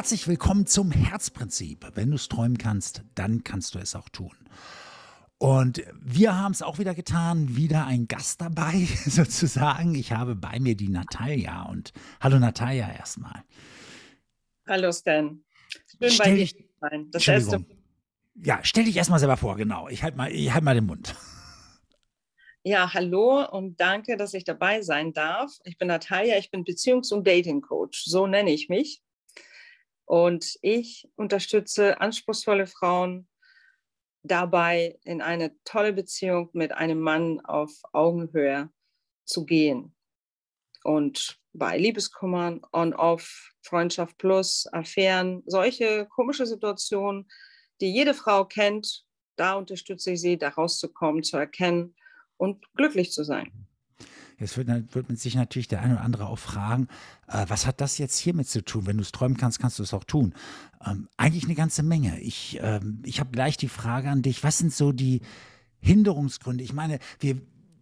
Herzlich willkommen zum Herzprinzip. Wenn du es träumen kannst, dann kannst du es auch tun. Und wir haben es auch wieder getan, wieder ein Gast dabei, sozusagen. Ich habe bei mir die Natalia und hallo Natalia erstmal. Hallo Stan. Schön stell bei dir zu sein. Das erste. Ja, stell dich erstmal selber vor, genau. Ich halte mal, halt mal den Mund. Ja, hallo und danke, dass ich dabei sein darf. Ich bin Natalia, ich bin Beziehungs- und Dating-Coach, so nenne ich mich. Und ich unterstütze anspruchsvolle Frauen dabei, in eine tolle Beziehung mit einem Mann auf Augenhöhe zu gehen. Und bei Liebeskummern, On-Off, Freundschaft plus, Affären, solche komische Situationen, die jede Frau kennt, da unterstütze ich sie, da rauszukommen, zu erkennen und glücklich zu sein. Jetzt wird, wird man sich natürlich der eine oder andere auch fragen, äh, was hat das jetzt hiermit zu tun? Wenn du es träumen kannst, kannst du es auch tun. Ähm, eigentlich eine ganze Menge. Ich, ähm, ich habe gleich die Frage an dich, was sind so die Hinderungsgründe? Ich meine, wir,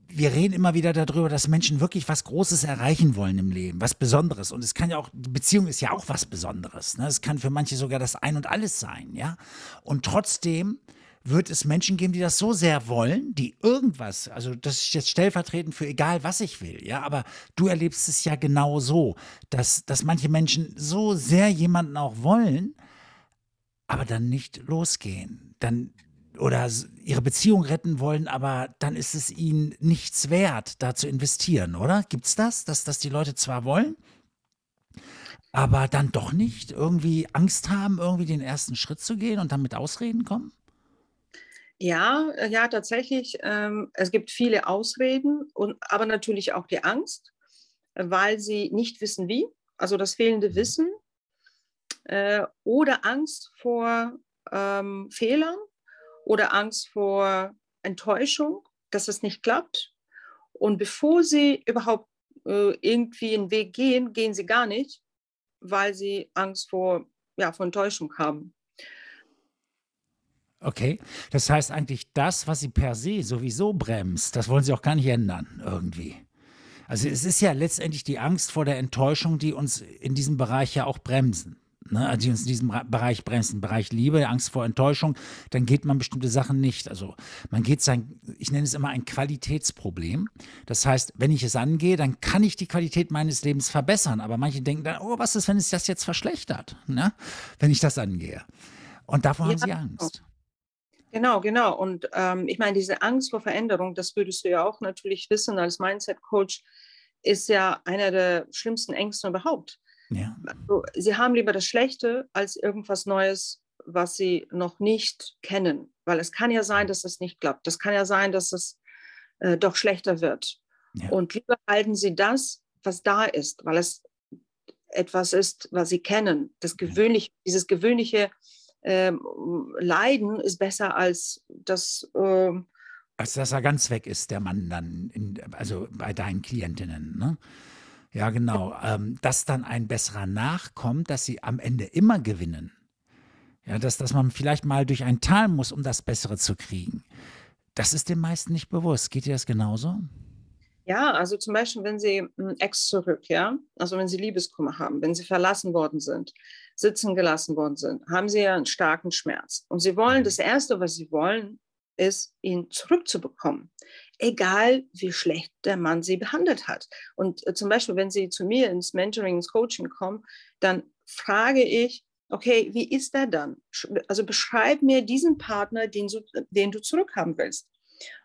wir reden immer wieder darüber, dass Menschen wirklich was Großes erreichen wollen im Leben, was Besonderes. Und es kann ja auch, die Beziehung ist ja auch was Besonderes. Ne? Es kann für manche sogar das Ein und Alles sein, ja. Und trotzdem wird es Menschen geben, die das so sehr wollen, die irgendwas, also das ist jetzt stellvertretend für egal, was ich will, ja, aber du erlebst es ja genau so, dass, dass manche Menschen so sehr jemanden auch wollen, aber dann nicht losgehen, dann oder ihre Beziehung retten wollen, aber dann ist es ihnen nichts wert, da zu investieren, oder? Gibt es das, dass, dass die Leute zwar wollen, aber dann doch nicht irgendwie Angst haben, irgendwie den ersten Schritt zu gehen und dann mit Ausreden kommen? Ja, äh, ja, tatsächlich. Ähm, es gibt viele Ausreden, und, aber natürlich auch die Angst, weil sie nicht wissen, wie. Also das fehlende Wissen äh, oder Angst vor ähm, Fehlern oder Angst vor Enttäuschung, dass es nicht klappt. Und bevor sie überhaupt äh, irgendwie einen Weg gehen, gehen sie gar nicht, weil sie Angst vor, ja, vor Enttäuschung haben. Okay, das heißt eigentlich das, was sie per se sowieso bremst, das wollen sie auch gar nicht ändern irgendwie. Also es ist ja letztendlich die Angst vor der Enttäuschung, die uns in diesem Bereich ja auch bremsen. Ne? Also die uns in diesem Bereich bremsen, Bereich Liebe, Angst vor Enttäuschung, dann geht man bestimmte Sachen nicht. Also man geht sein, ich nenne es immer ein Qualitätsproblem. Das heißt, wenn ich es angehe, dann kann ich die Qualität meines Lebens verbessern. Aber manche denken dann, oh, was ist, wenn es das jetzt verschlechtert, ne? wenn ich das angehe? Und davor ja. haben sie Angst. Genau, genau. Und ähm, ich meine, diese Angst vor Veränderung, das würdest du ja auch natürlich wissen als Mindset-Coach, ist ja einer der schlimmsten Ängste überhaupt. Ja. Also, sie haben lieber das Schlechte als irgendwas Neues, was sie noch nicht kennen. Weil es kann ja sein, dass es nicht klappt. Es kann ja sein, dass es äh, doch schlechter wird. Ja. Und lieber halten sie das, was da ist, weil es etwas ist, was sie kennen. Das gewöhnliche, dieses gewöhnliche leiden, ist besser als das. Ähm, als dass er ganz weg ist, der Mann dann, in, also bei deinen Klientinnen. Ne? Ja, genau. Ähm, dass dann ein besserer nachkommt, dass sie am Ende immer gewinnen. Ja, dass, dass man vielleicht mal durch ein Tal muss, um das Bessere zu kriegen. Das ist den meisten nicht bewusst. Geht dir das genauso? Ja, also zum Beispiel, wenn Sie Ex zurück, ja, also wenn Sie Liebeskummer haben, wenn Sie verlassen worden sind, sitzen gelassen worden sind, haben Sie ja einen starken Schmerz. Und Sie wollen, das Erste, was Sie wollen, ist, ihn zurückzubekommen. Egal, wie schlecht der Mann Sie behandelt hat. Und äh, zum Beispiel, wenn Sie zu mir ins Mentoring, ins Coaching kommen, dann frage ich, okay, wie ist er dann? Also beschreib mir diesen Partner, den du, den du zurückhaben willst.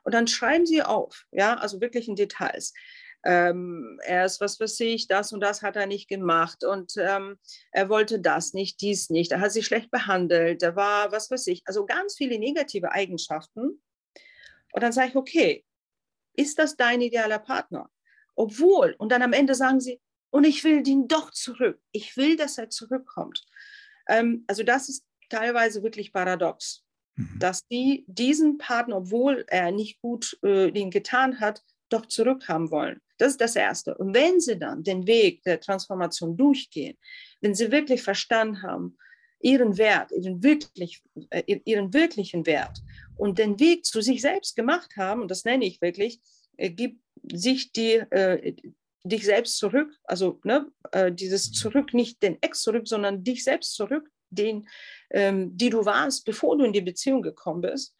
Und dann schreiben Sie auf, ja, also wirklich in Details. Ähm, er ist, was weiß ich, das und das hat er nicht gemacht und ähm, er wollte das nicht, dies nicht, er hat sich schlecht behandelt, er war, was weiß ich, also ganz viele negative Eigenschaften. Und dann sage ich, okay, ist das dein idealer Partner? Obwohl, und dann am Ende sagen sie, und ich will den doch zurück. Ich will, dass er zurückkommt. Ähm, also das ist teilweise wirklich paradox. Mhm. dass die diesen Partner, obwohl er nicht gut äh, den getan hat, doch zurückhaben wollen. Das ist das Erste. Und wenn sie dann den Weg der Transformation durchgehen, wenn sie wirklich verstanden haben, ihren Wert, ihren, wirklich, äh, ihren wirklichen Wert und den Weg zu sich selbst gemacht haben, und das nenne ich wirklich, äh, gibt sich die, äh, dich selbst zurück, also ne, äh, dieses. Zurück, nicht den Ex zurück, sondern dich selbst zurück, den, ähm, die du warst, bevor du in die Beziehung gekommen bist,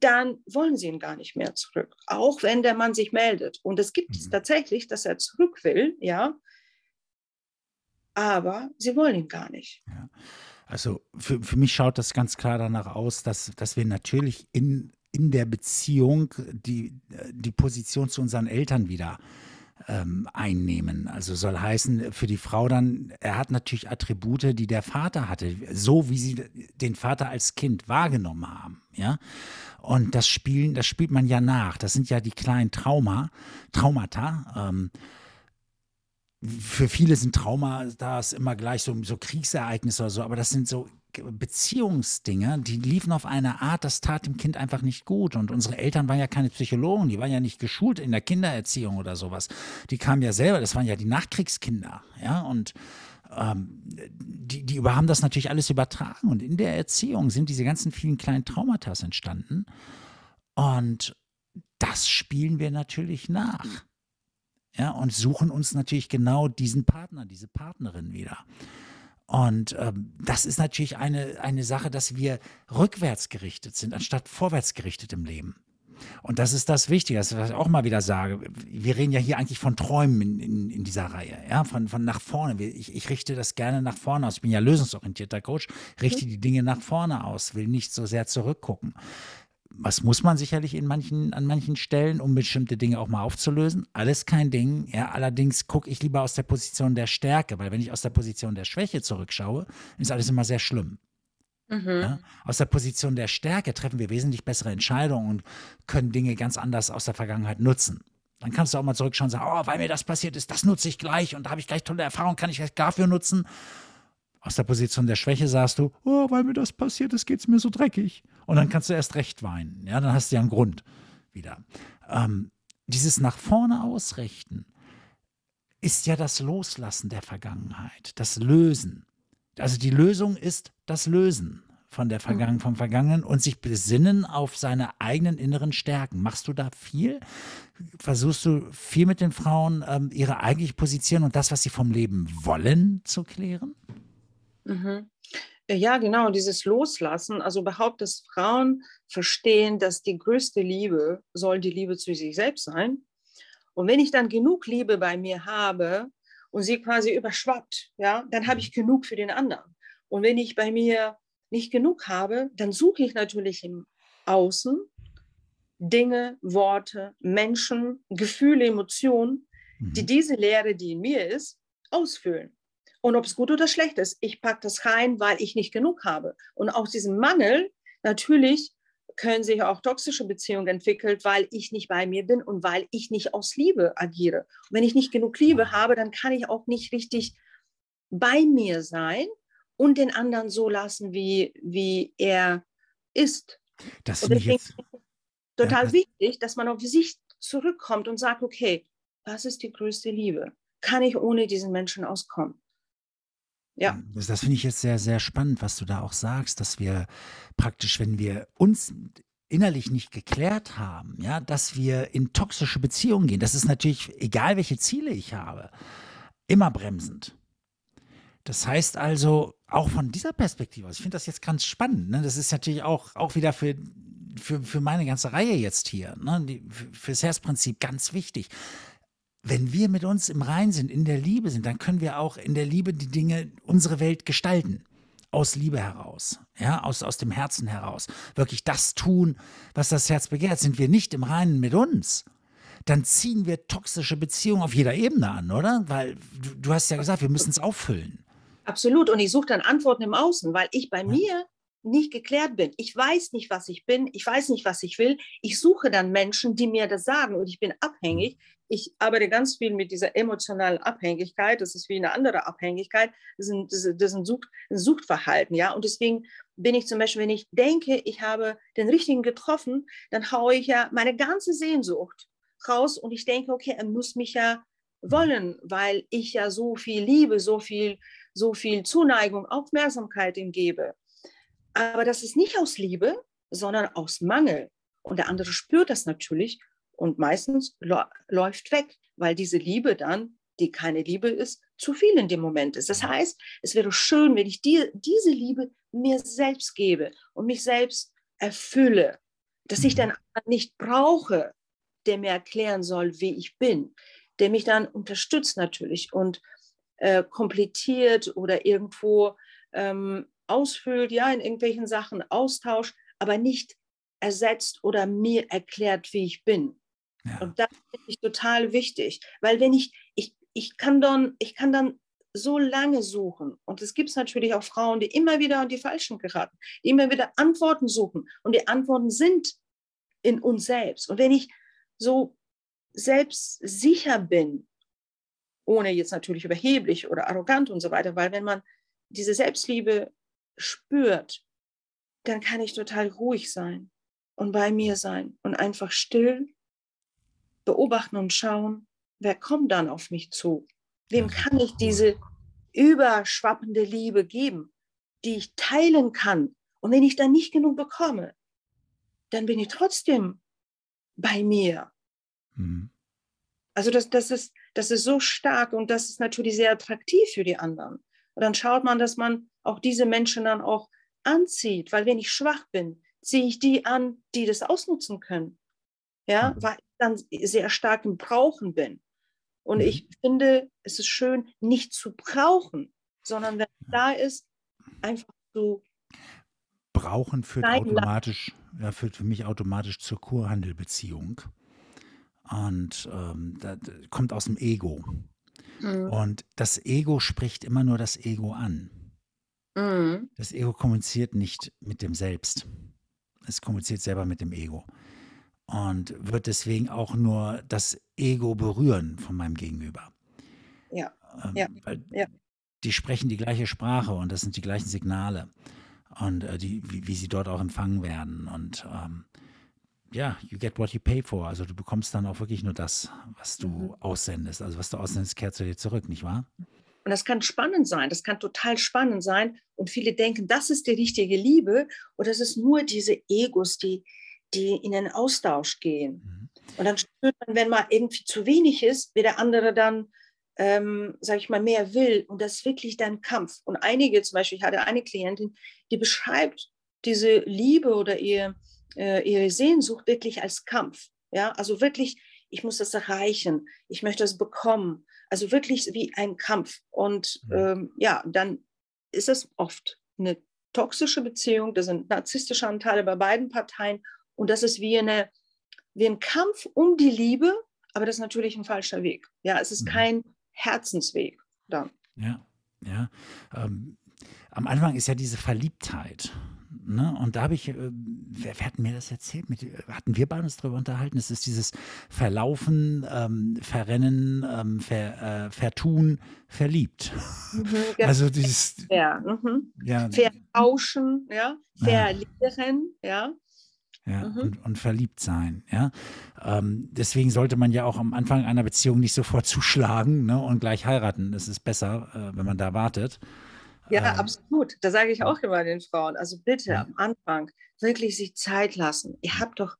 dann wollen sie ihn gar nicht mehr zurück, auch wenn der Mann sich meldet. Und es gibt es Mhm. tatsächlich, dass er zurück will, ja, aber sie wollen ihn gar nicht. Ja. Also für, für mich schaut das ganz klar danach aus, dass, dass wir natürlich in, in der Beziehung die, die Position zu unseren Eltern wieder ähm, einnehmen. Also soll heißen, für die Frau dann, er hat natürlich Attribute, die der Vater hatte, so wie sie den Vater als Kind wahrgenommen haben. Ja? Und das Spielen, das spielt man ja nach. Das sind ja die kleinen Trauma, Traumata. Ähm, für viele sind Trauma das immer gleich so, so Kriegsereignisse oder so, aber das sind so Beziehungsdinge, die liefen auf eine Art, das tat dem Kind einfach nicht gut. Und unsere Eltern waren ja keine Psychologen, die waren ja nicht geschult in der Kindererziehung oder sowas. Die kamen ja selber, das waren ja die Nachkriegskinder, ja, und ähm, die, die haben das natürlich alles übertragen. Und in der Erziehung sind diese ganzen vielen kleinen Traumata entstanden. Und das spielen wir natürlich nach ja, und suchen uns natürlich genau diesen Partner, diese Partnerin wieder. Und ähm, das ist natürlich eine, eine Sache, dass wir rückwärts gerichtet sind, anstatt vorwärts gerichtet im Leben. Und das ist das Wichtige, das was ich auch mal wieder sage. Wir reden ja hier eigentlich von Träumen in, in, in dieser Reihe, ja, von, von nach vorne. Ich, ich richte das gerne nach vorne aus. Ich bin ja lösungsorientierter Coach, richte die Dinge nach vorne aus, will nicht so sehr zurückgucken. Was muss man sicherlich in manchen, an manchen Stellen, um bestimmte Dinge auch mal aufzulösen? Alles kein Ding. Ja, allerdings gucke ich lieber aus der Position der Stärke, weil wenn ich aus der Position der Schwäche zurückschaue, ist alles immer sehr schlimm. Mhm. Ja? Aus der Position der Stärke treffen wir wesentlich bessere Entscheidungen und können Dinge ganz anders aus der Vergangenheit nutzen. Dann kannst du auch mal zurückschauen und sagen, oh, weil mir das passiert ist, das nutze ich gleich und da habe ich gleich tolle Erfahrungen, kann ich gleich dafür nutzen. Aus der Position der Schwäche sagst du, oh, weil mir das passiert ist, geht es mir so dreckig. Und dann kannst du erst recht weinen. Ja, dann hast du ja einen Grund wieder. Ähm, dieses nach vorne ausrichten ist ja das Loslassen der Vergangenheit, das Lösen. Also die Lösung ist das Lösen von der Vergangen vom Vergangenen und sich besinnen auf seine eigenen inneren Stärken. Machst du da viel? Versuchst du viel mit den Frauen ähm, ihre eigentliche Position und das, was sie vom Leben wollen, zu klären? Mhm. Ja, genau, dieses Loslassen, also überhaupt, dass Frauen verstehen, dass die größte Liebe soll die Liebe zu sich selbst sein. Und wenn ich dann genug Liebe bei mir habe und sie quasi überschwappt, ja, dann habe ich genug für den anderen. Und wenn ich bei mir nicht genug habe, dann suche ich natürlich im Außen Dinge, Worte, Menschen, Gefühle, Emotionen, die Mhm. diese Leere, die in mir ist, ausfüllen. Und ob es gut oder schlecht ist, ich packe das rein, weil ich nicht genug habe. Und aus diesem Mangel, natürlich können sich auch toxische Beziehungen entwickeln, weil ich nicht bei mir bin und weil ich nicht aus Liebe agiere. Und wenn ich nicht genug Liebe habe, dann kann ich auch nicht richtig bei mir sein und den anderen so lassen, wie, wie er ist. Das jetzt. ist es total das- wichtig, dass man auf sich zurückkommt und sagt, okay, was ist die größte Liebe? Kann ich ohne diesen Menschen auskommen? Ja. Das, das finde ich jetzt sehr, sehr spannend, was du da auch sagst, dass wir praktisch, wenn wir uns innerlich nicht geklärt haben, ja, dass wir in toxische Beziehungen gehen. Das ist natürlich, egal welche Ziele ich habe, immer bremsend. Das heißt also, auch von dieser Perspektive aus, ich finde das jetzt ganz spannend. Ne? Das ist natürlich auch, auch wieder für, für, für meine ganze Reihe jetzt hier, ne? Die, für, fürs Herzprinzip ganz wichtig wenn wir mit uns im Rein sind, in der Liebe sind, dann können wir auch in der Liebe die Dinge, unsere Welt gestalten. Aus Liebe heraus, ja, aus, aus dem Herzen heraus. Wirklich das tun, was das Herz begehrt. Sind wir nicht im Reinen mit uns, dann ziehen wir toxische Beziehungen auf jeder Ebene an, oder? Weil du, du hast ja gesagt, wir müssen es auffüllen. Absolut. Und ich suche dann Antworten im Außen, weil ich bei mir nicht geklärt bin. Ich weiß nicht, was ich bin. Ich weiß nicht, was ich will. Ich suche dann Menschen, die mir das sagen und ich bin abhängig. Ich arbeite ganz viel mit dieser emotionalen Abhängigkeit. Das ist wie eine andere Abhängigkeit. Das ist ein, das ist, ein, Sucht, ein Suchtverhalten, ja. Und deswegen bin ich zum Beispiel, wenn ich denke, ich habe den richtigen getroffen, dann haue ich ja meine ganze Sehnsucht raus und ich denke, okay, er muss mich ja wollen, weil ich ja so viel Liebe, so viel, so viel Zuneigung, Aufmerksamkeit ihm gebe. Aber das ist nicht aus Liebe, sondern aus Mangel. Und der andere spürt das natürlich und meistens läuft weg, weil diese Liebe dann, die keine Liebe ist, zu viel in dem Moment ist. Das heißt, es wäre schön, wenn ich die, diese Liebe mir selbst gebe und mich selbst erfülle, dass ich dann nicht brauche, der mir erklären soll, wie ich bin, der mich dann unterstützt natürlich und äh, komplettiert oder irgendwo ähm, ausfüllt, ja, in irgendwelchen Sachen austauscht, aber nicht ersetzt oder mir erklärt, wie ich bin. Ja. Und das finde ich total wichtig, weil wenn ich, ich, ich kann dann, ich kann dann so lange suchen. Und es gibt natürlich auch Frauen, die immer wieder an die Falschen geraten, die immer wieder Antworten suchen. Und die Antworten sind in uns selbst. Und wenn ich so selbstsicher bin, ohne jetzt natürlich überheblich oder arrogant und so weiter, weil wenn man diese Selbstliebe spürt, dann kann ich total ruhig sein und bei mir sein und einfach still beobachten und schauen, wer kommt dann auf mich zu? Wem kann ich diese überschwappende Liebe geben, die ich teilen kann? Und wenn ich dann nicht genug bekomme, dann bin ich trotzdem bei mir. Mhm. Also das, das, ist, das ist so stark und das ist natürlich sehr attraktiv für die anderen. Und dann schaut man, dass man auch diese Menschen dann auch anzieht, weil wenn ich schwach bin, ziehe ich die an, die das ausnutzen können. Ja, mhm. weil dann sehr stark im Brauchen bin. Und mhm. ich finde, es ist schön, nicht zu brauchen, sondern wenn es da ist, einfach zu brauchen führt automatisch, ja, führt für mich automatisch zur Kurhandelbeziehung. Und ähm, das kommt aus dem Ego. Mhm. Und das Ego spricht immer nur das Ego an. Mhm. Das Ego kommuniziert nicht mit dem Selbst. Es kommuniziert selber mit dem Ego. Und wird deswegen auch nur das Ego berühren von meinem Gegenüber. Ja. Ähm, ja. ja. Die sprechen die gleiche Sprache und das sind die gleichen Signale. Und äh, die, wie, wie, sie dort auch empfangen werden. Und ähm, ja, you get what you pay for. Also du bekommst dann auch wirklich nur das, was du mhm. aussendest. Also was du aussendest, kehrt zu dir zurück, nicht wahr? Und das kann spannend sein, das kann total spannend sein. Und viele denken, das ist die richtige Liebe oder es ist nur diese Egos, die, die in den Austausch gehen. Mhm. Und dann spürt man, wenn mal irgendwie zu wenig ist, wie der andere dann, ähm, sage ich mal, mehr will. Und das ist wirklich dann Kampf. Und einige, zum Beispiel, ich hatte eine Klientin, die beschreibt diese Liebe oder ihr, äh, ihre Sehnsucht wirklich als Kampf. Ja, also wirklich, ich muss das erreichen, ich möchte es bekommen. Also wirklich wie ein Kampf. Und ähm, ja, dann ist es oft eine toxische Beziehung, da sind narzisstische Anteile bei beiden Parteien und das ist wie, eine, wie ein Kampf um die Liebe, aber das ist natürlich ein falscher Weg. Ja, es ist mhm. kein Herzensweg dann. Ja, ja. Ähm, am Anfang ist ja diese Verliebtheit. Ne? Und da habe ich, äh, wer, wer, hat mir das erzählt? Mit, hatten wir beide uns darüber unterhalten? Es ist dieses Verlaufen, ähm, Verrennen, ähm, ver, äh, Vertun, verliebt. Mhm, also dieses. Ja, mhm. ja. Vertauschen, ja. Verlieren, ja. Ja, mhm. und, und, verliebt sein. Ja? Ähm, deswegen sollte man ja auch am Anfang einer Beziehung nicht sofort zuschlagen ne, und gleich heiraten. Es ist besser, äh, wenn man da wartet. Ja, ähm, absolut. Da sage ich auch immer den Frauen, also bitte ja. am Anfang wirklich sich Zeit lassen. Ihr habt doch,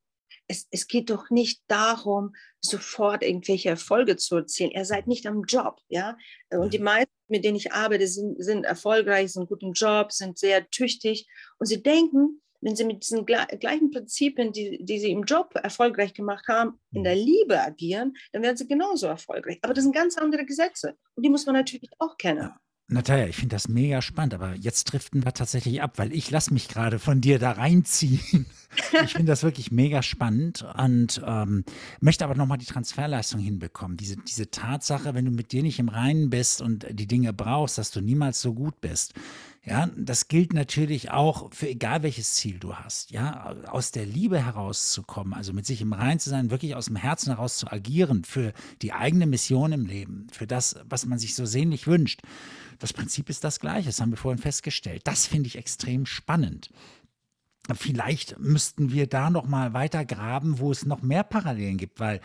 es, es geht doch nicht darum, sofort irgendwelche Erfolge zu erzielen. Ihr seid nicht am Job, ja. Und die meisten, mit denen ich arbeite, sind, sind erfolgreich, sind gut im Job, sind sehr tüchtig. Und sie denken, wenn sie mit diesen gleichen Prinzipien, die, die sie im Job erfolgreich gemacht haben, in der Liebe agieren, dann werden sie genauso erfolgreich. Aber das sind ganz andere Gesetze. Und die muss man natürlich auch kennen. Natalia, ich finde das mega spannend, aber jetzt driften wir tatsächlich ab, weil ich lasse mich gerade von dir da reinziehen. Ich finde das wirklich mega spannend und ähm, möchte aber nochmal die Transferleistung hinbekommen. Diese, diese Tatsache, wenn du mit dir nicht im Reinen bist und die Dinge brauchst, dass du niemals so gut bist. Ja, das gilt natürlich auch für egal welches Ziel du hast. Ja, aus der Liebe herauszukommen, also mit sich im Reinen zu sein, wirklich aus dem Herzen heraus zu agieren für die eigene Mission im Leben, für das, was man sich so sehnlich wünscht. Das Prinzip ist das gleiche, das haben wir vorhin festgestellt. Das finde ich extrem spannend. Vielleicht müssten wir da noch mal weiter graben, wo es noch mehr Parallelen gibt, weil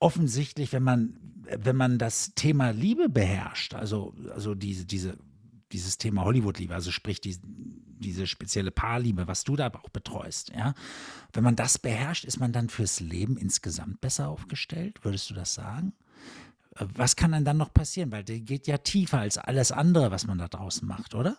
offensichtlich, wenn man, wenn man das Thema Liebe beherrscht, also, also diese, diese, dieses Thema Hollywood-Liebe, also sprich die, diese spezielle Paarliebe, was du da auch betreust, ja, wenn man das beherrscht, ist man dann fürs Leben insgesamt besser aufgestellt? Würdest du das sagen? äh, was kann denn dann noch passieren? Weil der geht ja tiefer als alles andere, was man da draußen macht, oder?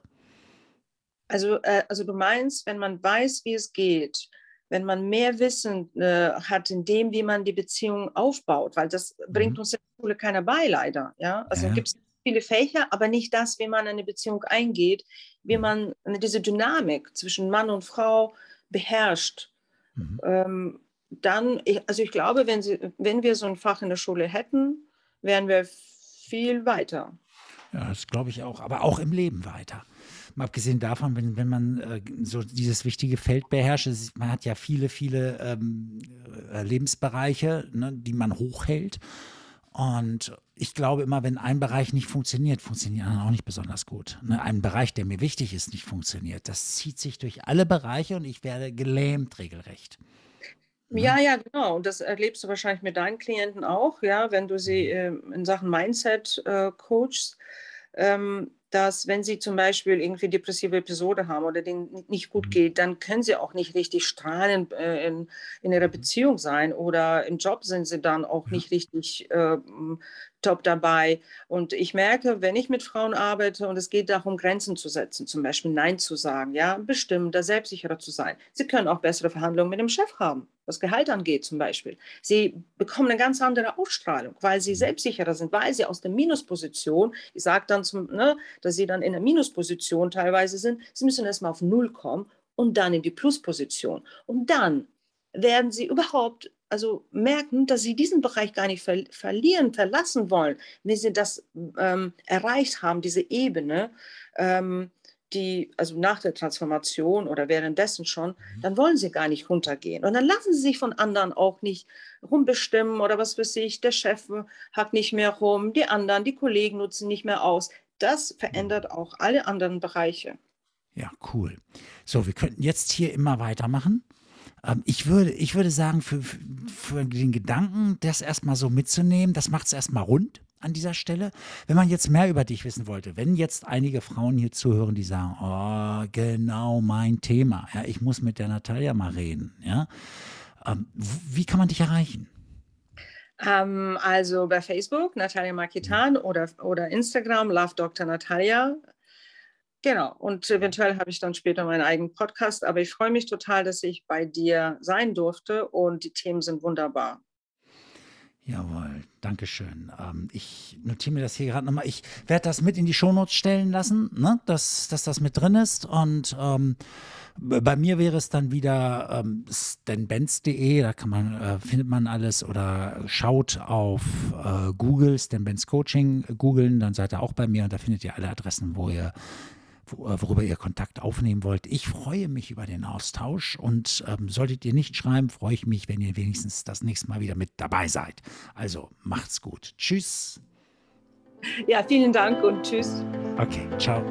Also, äh, also du meinst, wenn man weiß, wie es geht, wenn man mehr Wissen äh, hat in dem, wie man die Beziehung aufbaut, weil das mhm. bringt uns in der Schule keiner bei, leider. Ja? Also ja. gibt es viele Fächer, aber nicht das, wie man eine Beziehung eingeht, wie mhm. man diese Dynamik zwischen Mann und Frau beherrscht. Mhm. Ähm, dann, also ich glaube, wenn, sie, wenn wir so ein Fach in der Schule hätten, wären wir viel weiter. Ja, das glaube ich auch, aber auch im Leben weiter. Mal abgesehen davon, wenn, wenn man äh, so dieses wichtige Feld beherrscht, ist, man hat ja viele, viele ähm, äh, Lebensbereiche, ne, die man hochhält. Und ich glaube immer, wenn ein Bereich nicht funktioniert, funktionieren anderen auch nicht besonders gut. Ne, ein Bereich, der mir wichtig ist, nicht funktioniert. Das zieht sich durch alle Bereiche und ich werde gelähmt regelrecht. Ne? Ja, ja, genau. Und das erlebst du wahrscheinlich mit deinen Klienten auch, ja, wenn du sie äh, in Sachen Mindset äh, coachst. Ähm, dass wenn sie zum Beispiel irgendwie depressive Episode haben oder denen nicht gut mhm. geht, dann können sie auch nicht richtig strahlen äh, in, in ihrer Beziehung sein oder im Job sind sie dann auch nicht richtig äh, top dabei. Und ich merke, wenn ich mit Frauen arbeite und es geht darum, Grenzen zu setzen, zum Beispiel Nein zu sagen, ja, bestimmter, selbstsicherer zu sein. Sie können auch bessere Verhandlungen mit dem Chef haben, was Gehalt angeht zum Beispiel. Sie bekommen eine ganz andere Ausstrahlung, weil sie selbstsicherer sind, weil sie aus der Minusposition, ich sage dann, zum, ne, dass sie dann in der Minusposition teilweise sind, sie müssen erstmal auf Null kommen und dann in die Plusposition. Und dann werden sie überhaupt also merken, dass sie diesen Bereich gar nicht ver verlieren, verlassen wollen, wenn sie das ähm, erreicht haben, diese Ebene, ähm, die, also nach der Transformation oder währenddessen schon, mhm. dann wollen sie gar nicht runtergehen. Und dann lassen sie sich von anderen auch nicht rumbestimmen oder was weiß ich, der Chef hackt nicht mehr rum, die anderen, die Kollegen nutzen nicht mehr aus. Das verändert mhm. auch alle anderen Bereiche. Ja, cool. So, wir könnten jetzt hier immer weitermachen. Ähm, ich, würde, ich würde sagen, für, für den Gedanken, das erstmal so mitzunehmen, das macht es erstmal rund an dieser Stelle. Wenn man jetzt mehr über dich wissen wollte, wenn jetzt einige Frauen hier zuhören, die sagen, oh, genau mein Thema, ja, ich muss mit der Natalia mal reden, ja, ähm, wie kann man dich erreichen? Ähm, also bei Facebook, Natalia Markitan oder, oder Instagram, Love Dr. Natalia. Genau, und eventuell habe ich dann später meinen eigenen Podcast, aber ich freue mich total, dass ich bei dir sein durfte und die Themen sind wunderbar. Jawohl, danke schön. Ähm, ich notiere mir das hier gerade nochmal. Ich werde das mit in die Shownotes stellen lassen, ne? dass, dass das mit drin ist. Und ähm, bei mir wäre es dann wieder ähm, stanbenz.de, da kann man, äh, findet man alles oder schaut auf äh, Google, Stan Benz Coaching, googeln, dann seid ihr auch bei mir und da findet ihr alle Adressen, wo ihr äh, worüber ihr Kontakt aufnehmen wollt. Ich freue mich über den Austausch und ähm, solltet ihr nicht schreiben, freue ich mich, wenn ihr wenigstens das nächste Mal wieder mit dabei seid. Also macht's gut. Tschüss. Ja, vielen Dank und tschüss. Okay, ciao.